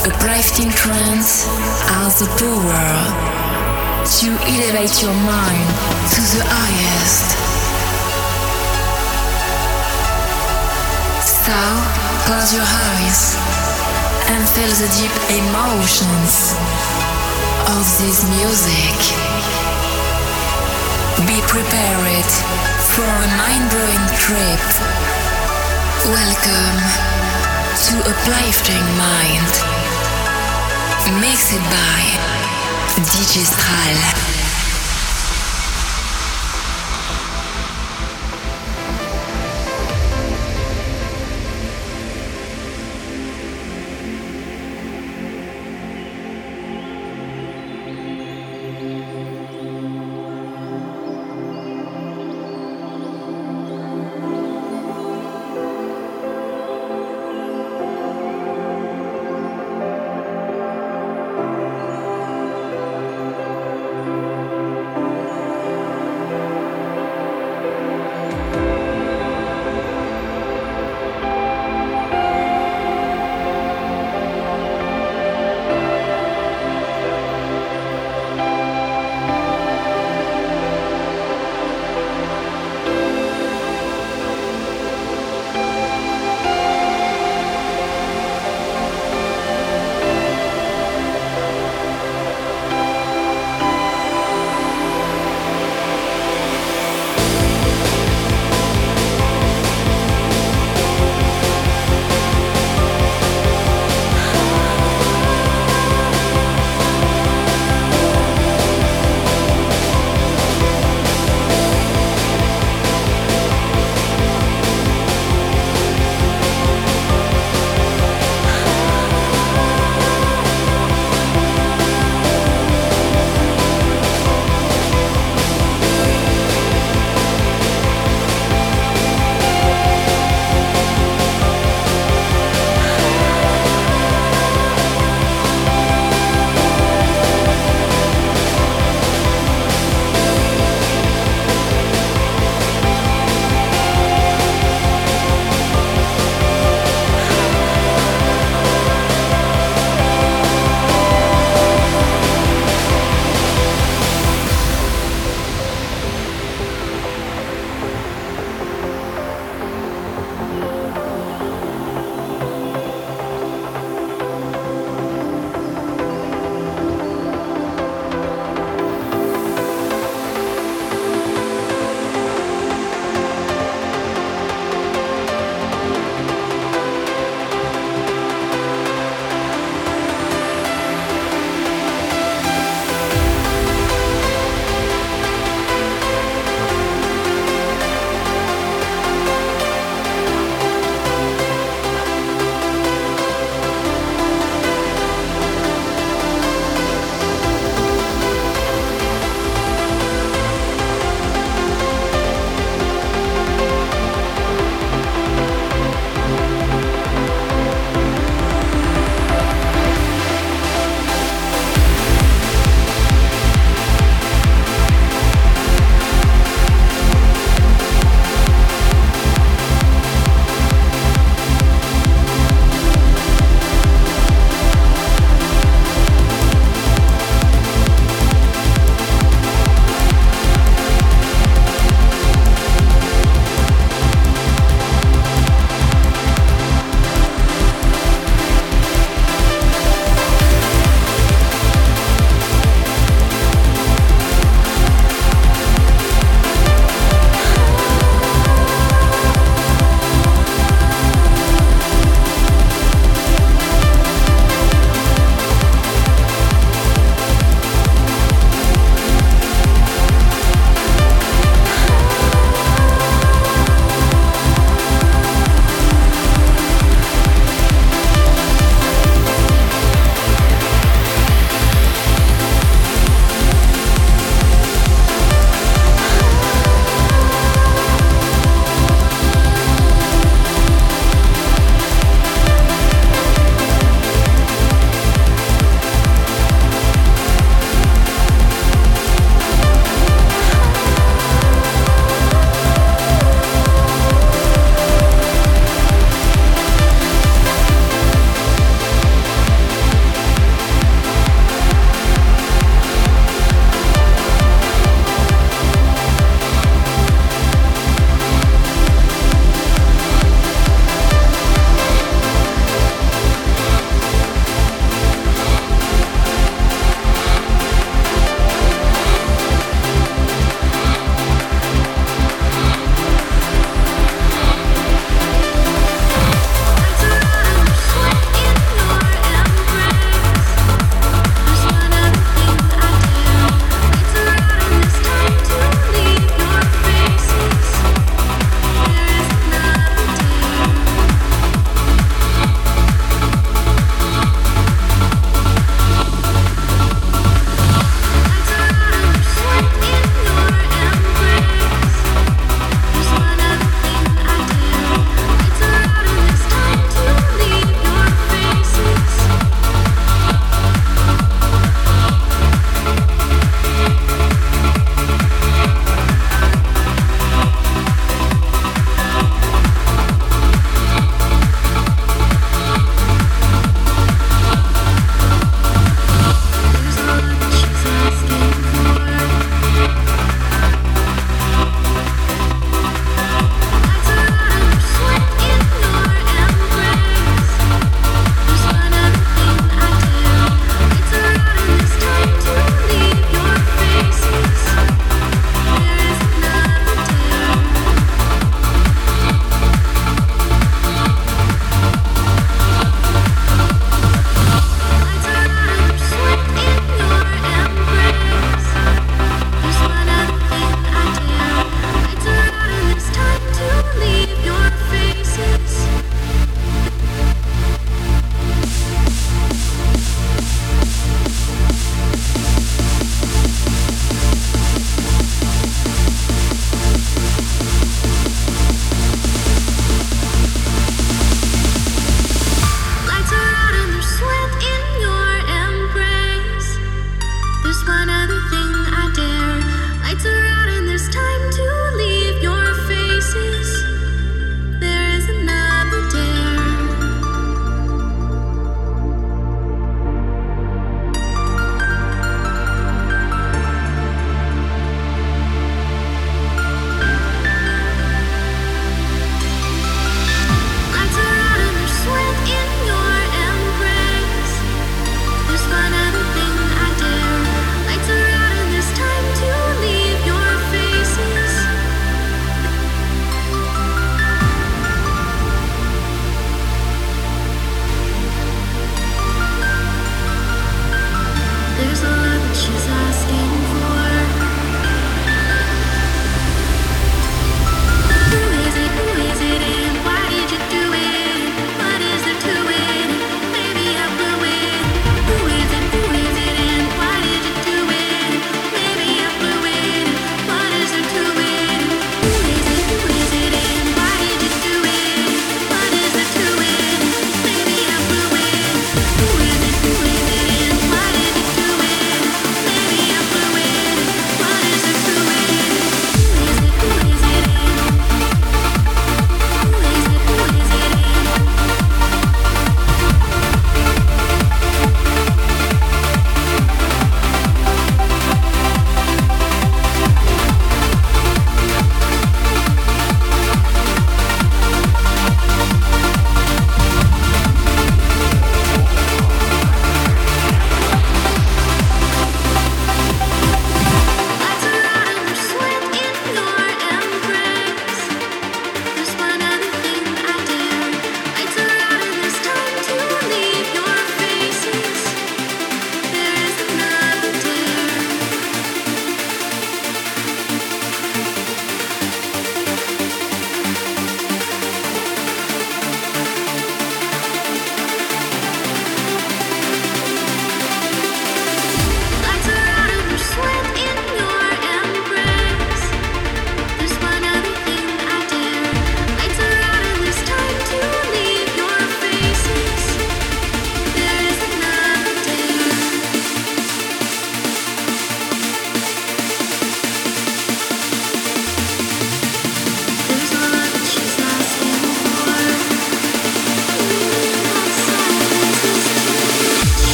Uplifting trance has the power to elevate your mind to the highest. So, close your eyes and feel the deep emotions of this music. Be prepared for a mind-blowing trip. Welcome to Uplifting Mind. Mixed by DJ Stral.